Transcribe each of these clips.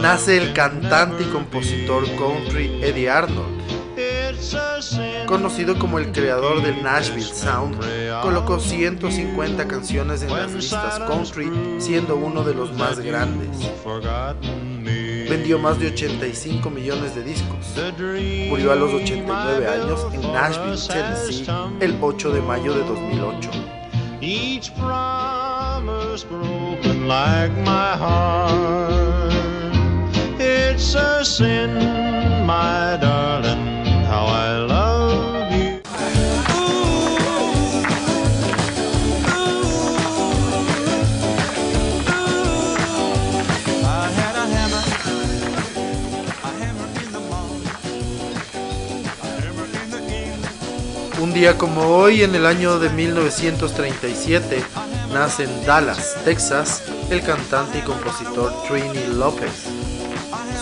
nace el cantante y compositor country Eddie Arnold. Conocido como el creador del Nashville Sound, colocó 150 canciones en las listas country, siendo uno de los más grandes. Vendió más de 85 millones de discos. Murió a los 89 años en Nashville, Tennessee, el 8 de mayo de 2008. Un día como hoy, en el año de 1937, nace en Dallas, Texas, el cantante y compositor Trini Lopez.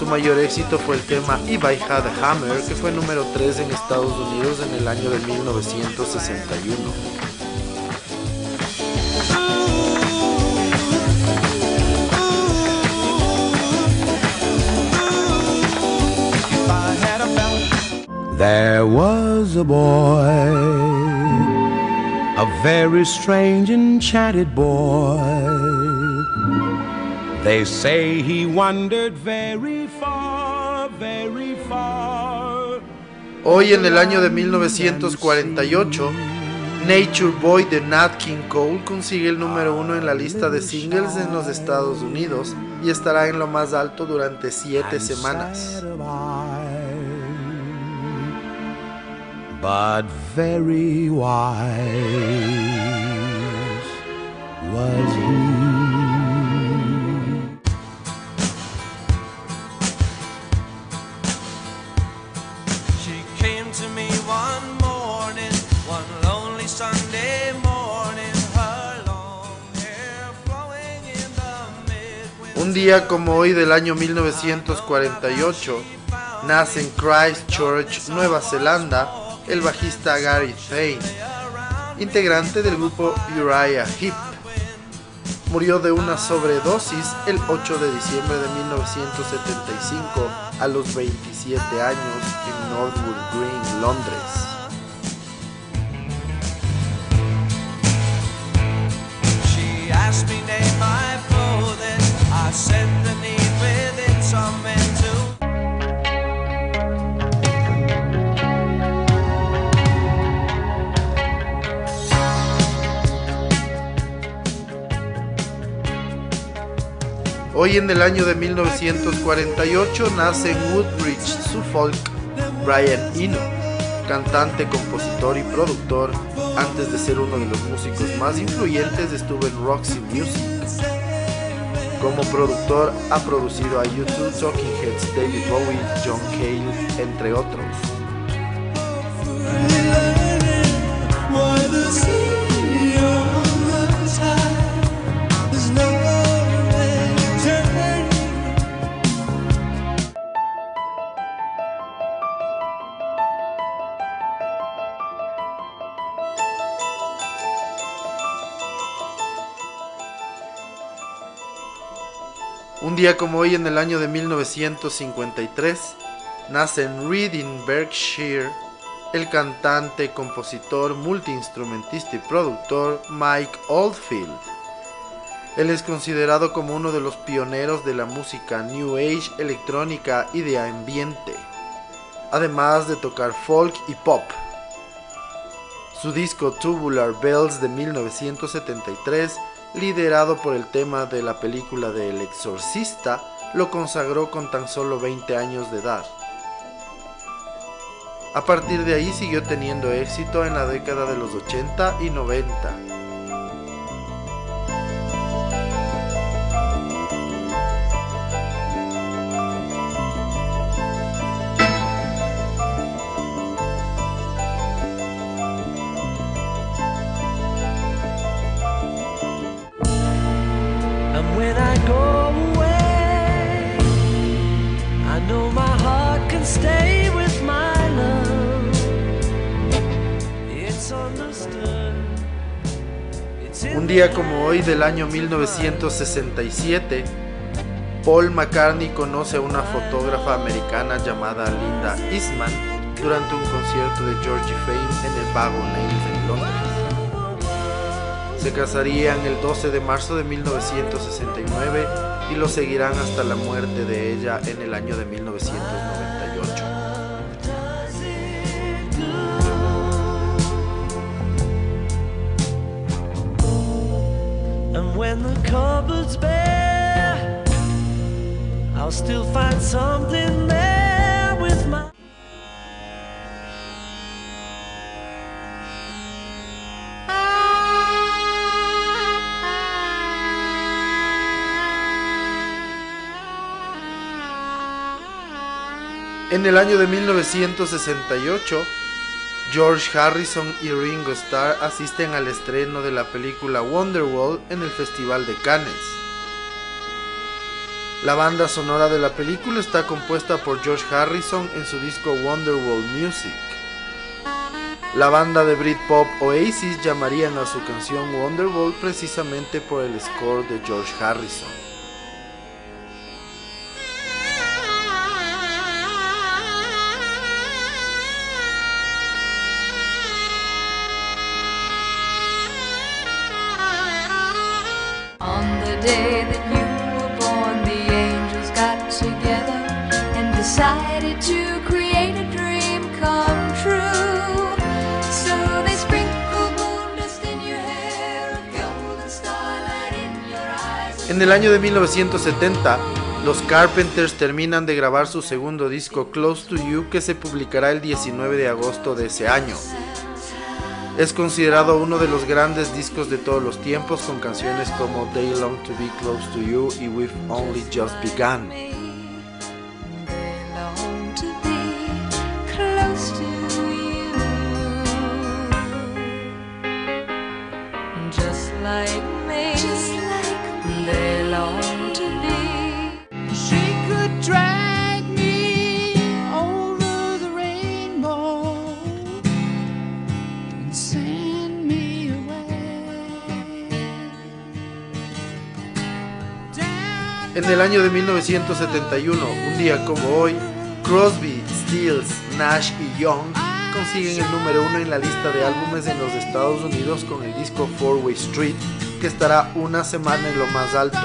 Su mayor éxito fue el tema If I Had Hammer, que fue número 3 en Estados Unidos en el año de 1961. There was a boy, a very strange enchanted boy. They say he wandered very Hoy en el año de 1948, Nature Boy de Nat King Cole consigue el número uno en la lista de singles en los Estados Unidos y estará en lo más alto durante siete semanas. But very wise was he. Un día como hoy del año 1948, nace en Christchurch, Nueva Zelanda, el bajista Gary Thane, integrante del grupo Uriah Heep. Murió de una sobredosis el 8 de diciembre de 1975 a los 27 años en Northwood Green, Londres. Hoy en el año de 1948 nace en Woodbridge, Suffolk, Brian Eno, cantante, compositor y productor. Antes de ser uno de los músicos más influyentes estuvo en Roxy Music. Como productor ha producido a YouTube, Talking Heads, David Bowie, John Cale, entre otros. Un día como hoy en el año de 1953, nace en Reading, Berkshire, el cantante, compositor, multiinstrumentista y productor Mike Oldfield. Él es considerado como uno de los pioneros de la música New Age, electrónica y de ambiente, además de tocar folk y pop. Su disco Tubular Bells de 1973 liderado por el tema de la película de El Exorcista, lo consagró con tan solo 20 años de edad. A partir de ahí siguió teniendo éxito en la década de los 80 y 90. Como hoy del año 1967, Paul McCartney conoce a una fotógrafa americana llamada Linda Eastman durante un concierto de Georgie Fame en el Vago Lanes en Londres. Se casarían el 12 de marzo de 1969 y lo seguirán hasta la muerte de ella en el año de 1998. When the cupboard's bare, I'll still find something there with my. En el año de 1968, George Harrison y Ringo Starr asisten al estreno de la película Wonderwall en el Festival de Cannes. La banda sonora de la película está compuesta por George Harrison en su disco Wonderwall Music. La banda de Britpop Oasis llamarían a su canción Wonderwall precisamente por el score de George Harrison. En el año de 1970, los Carpenters terminan de grabar su segundo disco Close to You que se publicará el 19 de agosto de ese año. Es considerado uno de los grandes discos de todos los tiempos con canciones como They Long to Be Close to You y We've Only Just Begun. En el año de 1971, un día como hoy, Crosby, Stills, Nash y Young consiguen el número uno en la lista de álbumes en los Estados Unidos con el disco Four Way Street, que estará una semana en lo más alto.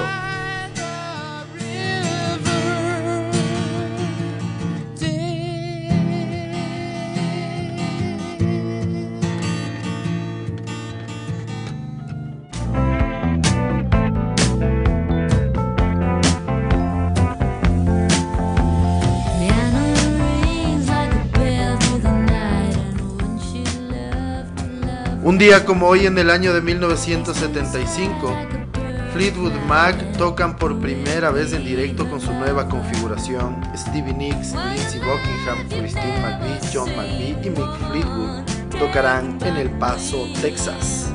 Un día como hoy en el año de 1975, Fleetwood Mac tocan por primera vez en directo con su nueva configuración. Stevie Nicks, Lindsey Buckingham, Christine McVie, John McVie y Mick Fleetwood tocarán en El Paso, Texas.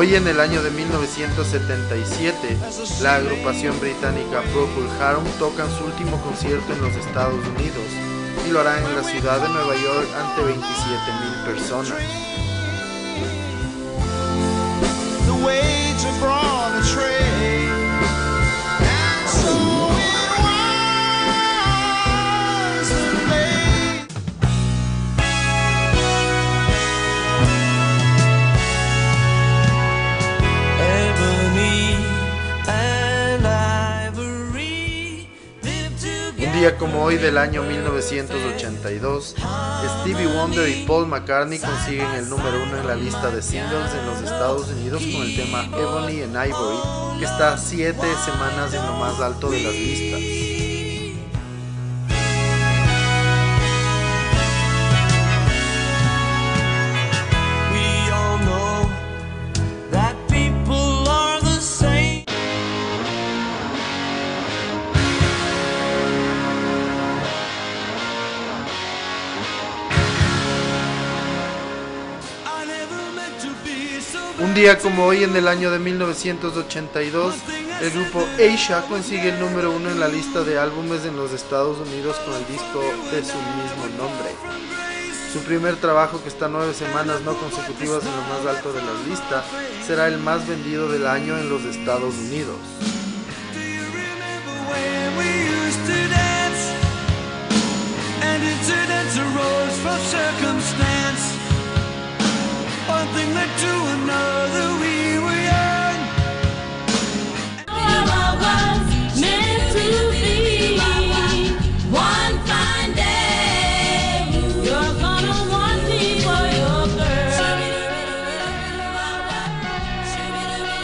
Hoy en el año de 1977, la agrupación británica Procol Harum tocan su último concierto en los Estados Unidos y lo harán en la ciudad de Nueva York ante 27.000 personas. Día como hoy del año 1982, Stevie Wonder y Paul McCartney consiguen el número uno en la lista de singles en los Estados Unidos con el tema Ebony and Ivory, que está siete semanas en lo más alto de las listas. Día como hoy en el año de 1982, el grupo Asia consigue el número uno en la lista de álbumes en los Estados Unidos con el disco de su mismo nombre. Su primer trabajo, que está nueve semanas no consecutivas en lo más alto de la lista, será el más vendido del año en los Estados Unidos.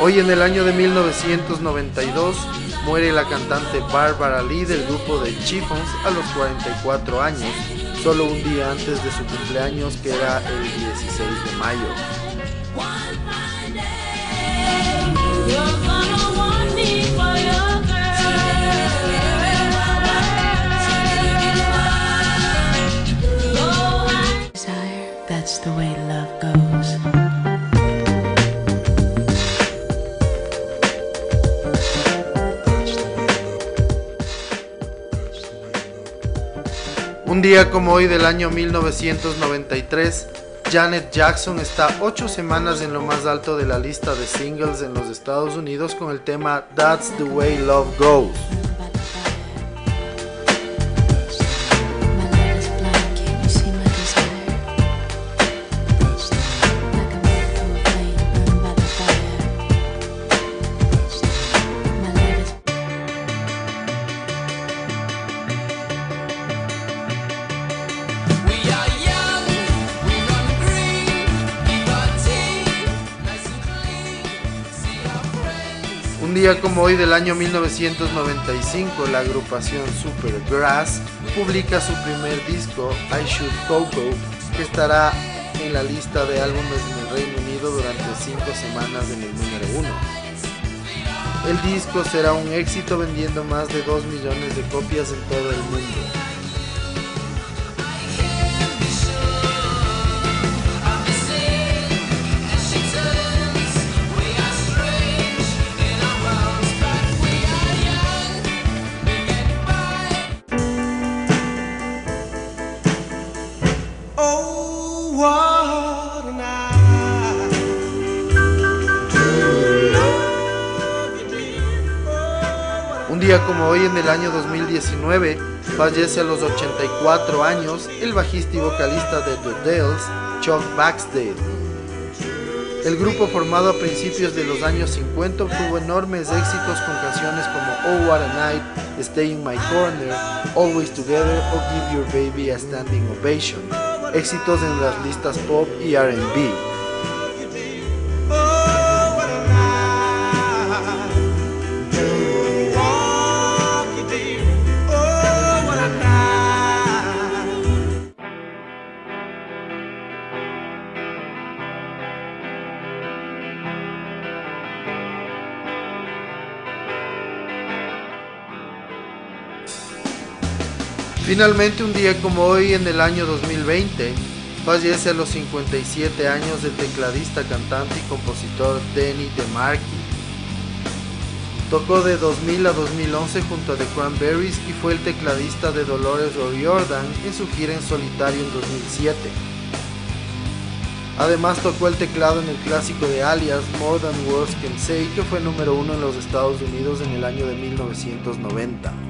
Hoy en el año de 1992 muere la cantante Barbara Lee del grupo de Chiffons a los 44 años, solo un día antes de su cumpleaños que era el 16 de mayo. Un día como hoy del año 1993, Janet Jackson está ocho semanas en lo más alto de la lista de singles en los Estados Unidos con el tema That's the Way Love Goes. Día como hoy del año 1995, la agrupación Supergrass publica su primer disco, I Should Coco, que estará en la lista de álbumes en el Reino Unido durante cinco semanas en el número uno. El disco será un éxito vendiendo más de 2 millones de copias en todo el mundo. Como hoy en el año 2019 fallece a los 84 años el bajista y vocalista de The Dells, Chuck Baxdale. El grupo formado a principios de los años 50 obtuvo enormes éxitos con canciones como Oh What a Night, Stay in My Corner, Always Together o Give Your Baby a Standing Ovation, éxitos en las listas pop y RB. Finalmente, un día como hoy en el año 2020, fallece a los 57 años el tecladista, cantante y compositor Denny DeMarchi. Tocó de 2000 a 2011 junto a The Cranberries y fue el tecladista de Dolores O'Riordan en su gira en solitario en 2007. Además tocó el teclado en el clásico de Alias More Than Words Can Say que fue número uno en los Estados Unidos en el año de 1990.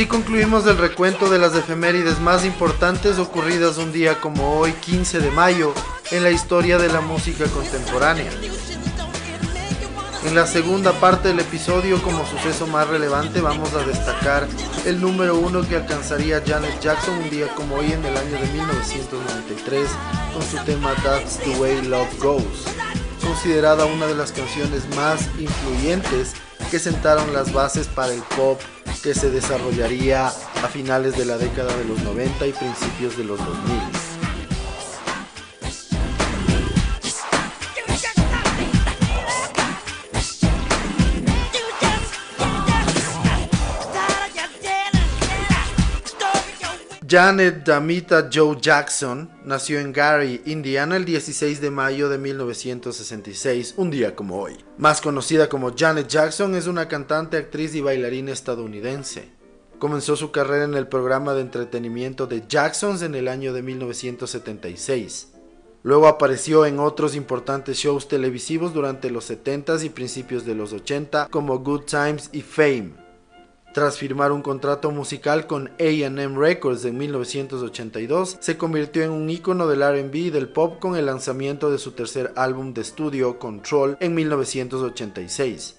Así concluimos el recuento de las efemérides más importantes ocurridas un día como hoy, 15 de mayo, en la historia de la música contemporánea. En la segunda parte del episodio, como suceso más relevante, vamos a destacar el número uno que alcanzaría Janet Jackson un día como hoy en el año de 1993 con su tema That's the Way Love Goes, considerada una de las canciones más influyentes que sentaron las bases para el pop que se desarrollaría a finales de la década de los 90 y principios de los 2000. Janet Damita Joe Jackson nació en Gary, Indiana, el 16 de mayo de 1966, un día como hoy. Más conocida como Janet Jackson, es una cantante, actriz y bailarina estadounidense. Comenzó su carrera en el programa de entretenimiento de Jacksons en el año de 1976. Luego apareció en otros importantes shows televisivos durante los 70s y principios de los 80 como Good Times y Fame. Tras firmar un contrato musical con AM Records en 1982, se convirtió en un ícono del RB y del pop con el lanzamiento de su tercer álbum de estudio, Control, en 1986.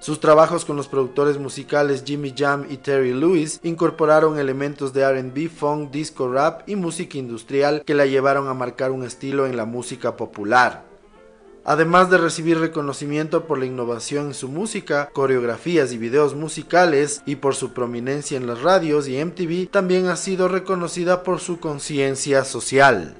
Sus trabajos con los productores musicales Jimmy Jam y Terry Lewis incorporaron elementos de RB, funk, disco rap y música industrial que la llevaron a marcar un estilo en la música popular. Además de recibir reconocimiento por la innovación en su música, coreografías y videos musicales y por su prominencia en las radios y MTV, también ha sido reconocida por su conciencia social.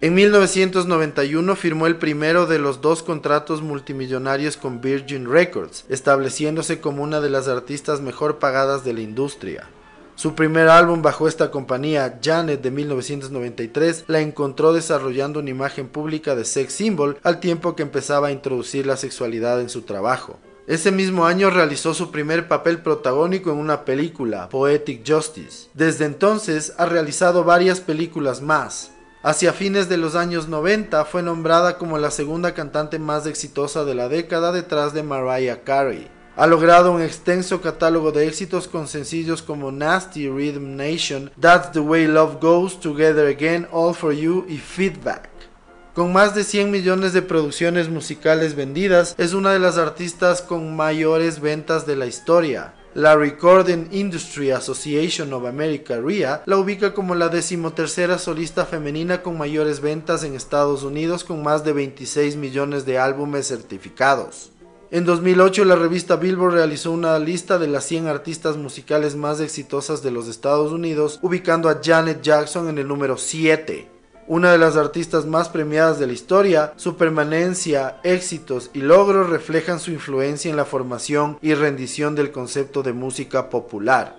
En 1991 firmó el primero de los dos contratos multimillonarios con Virgin Records, estableciéndose como una de las artistas mejor pagadas de la industria. Su primer álbum bajo esta compañía, Janet de 1993, la encontró desarrollando una imagen pública de sex symbol al tiempo que empezaba a introducir la sexualidad en su trabajo. Ese mismo año realizó su primer papel protagónico en una película, Poetic Justice. Desde entonces ha realizado varias películas más, Hacia fines de los años 90 fue nombrada como la segunda cantante más exitosa de la década detrás de Mariah Carey. Ha logrado un extenso catálogo de éxitos con sencillos como Nasty Rhythm Nation, That's the Way Love Goes, Together Again, All for You y Feedback. Con más de 100 millones de producciones musicales vendidas, es una de las artistas con mayores ventas de la historia. La Recording Industry Association of America, RIA, la ubica como la decimotercera solista femenina con mayores ventas en Estados Unidos con más de 26 millones de álbumes certificados. En 2008 la revista Billboard realizó una lista de las 100 artistas musicales más exitosas de los Estados Unidos, ubicando a Janet Jackson en el número 7 una de las artistas más premiadas de la historia, su permanencia, éxitos y logros reflejan su influencia en la formación y rendición del concepto de música popular.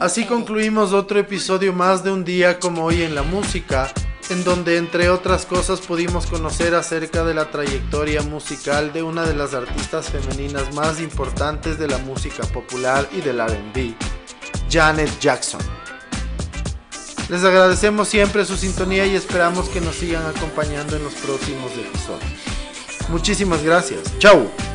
Así concluimos otro episodio más de un día como hoy en la música en donde entre otras cosas pudimos conocer acerca de la trayectoria musical de una de las artistas femeninas más importantes de la música popular y del RB, Janet Jackson. Les agradecemos siempre su sintonía y esperamos que nos sigan acompañando en los próximos episodios. Muchísimas gracias. Chao.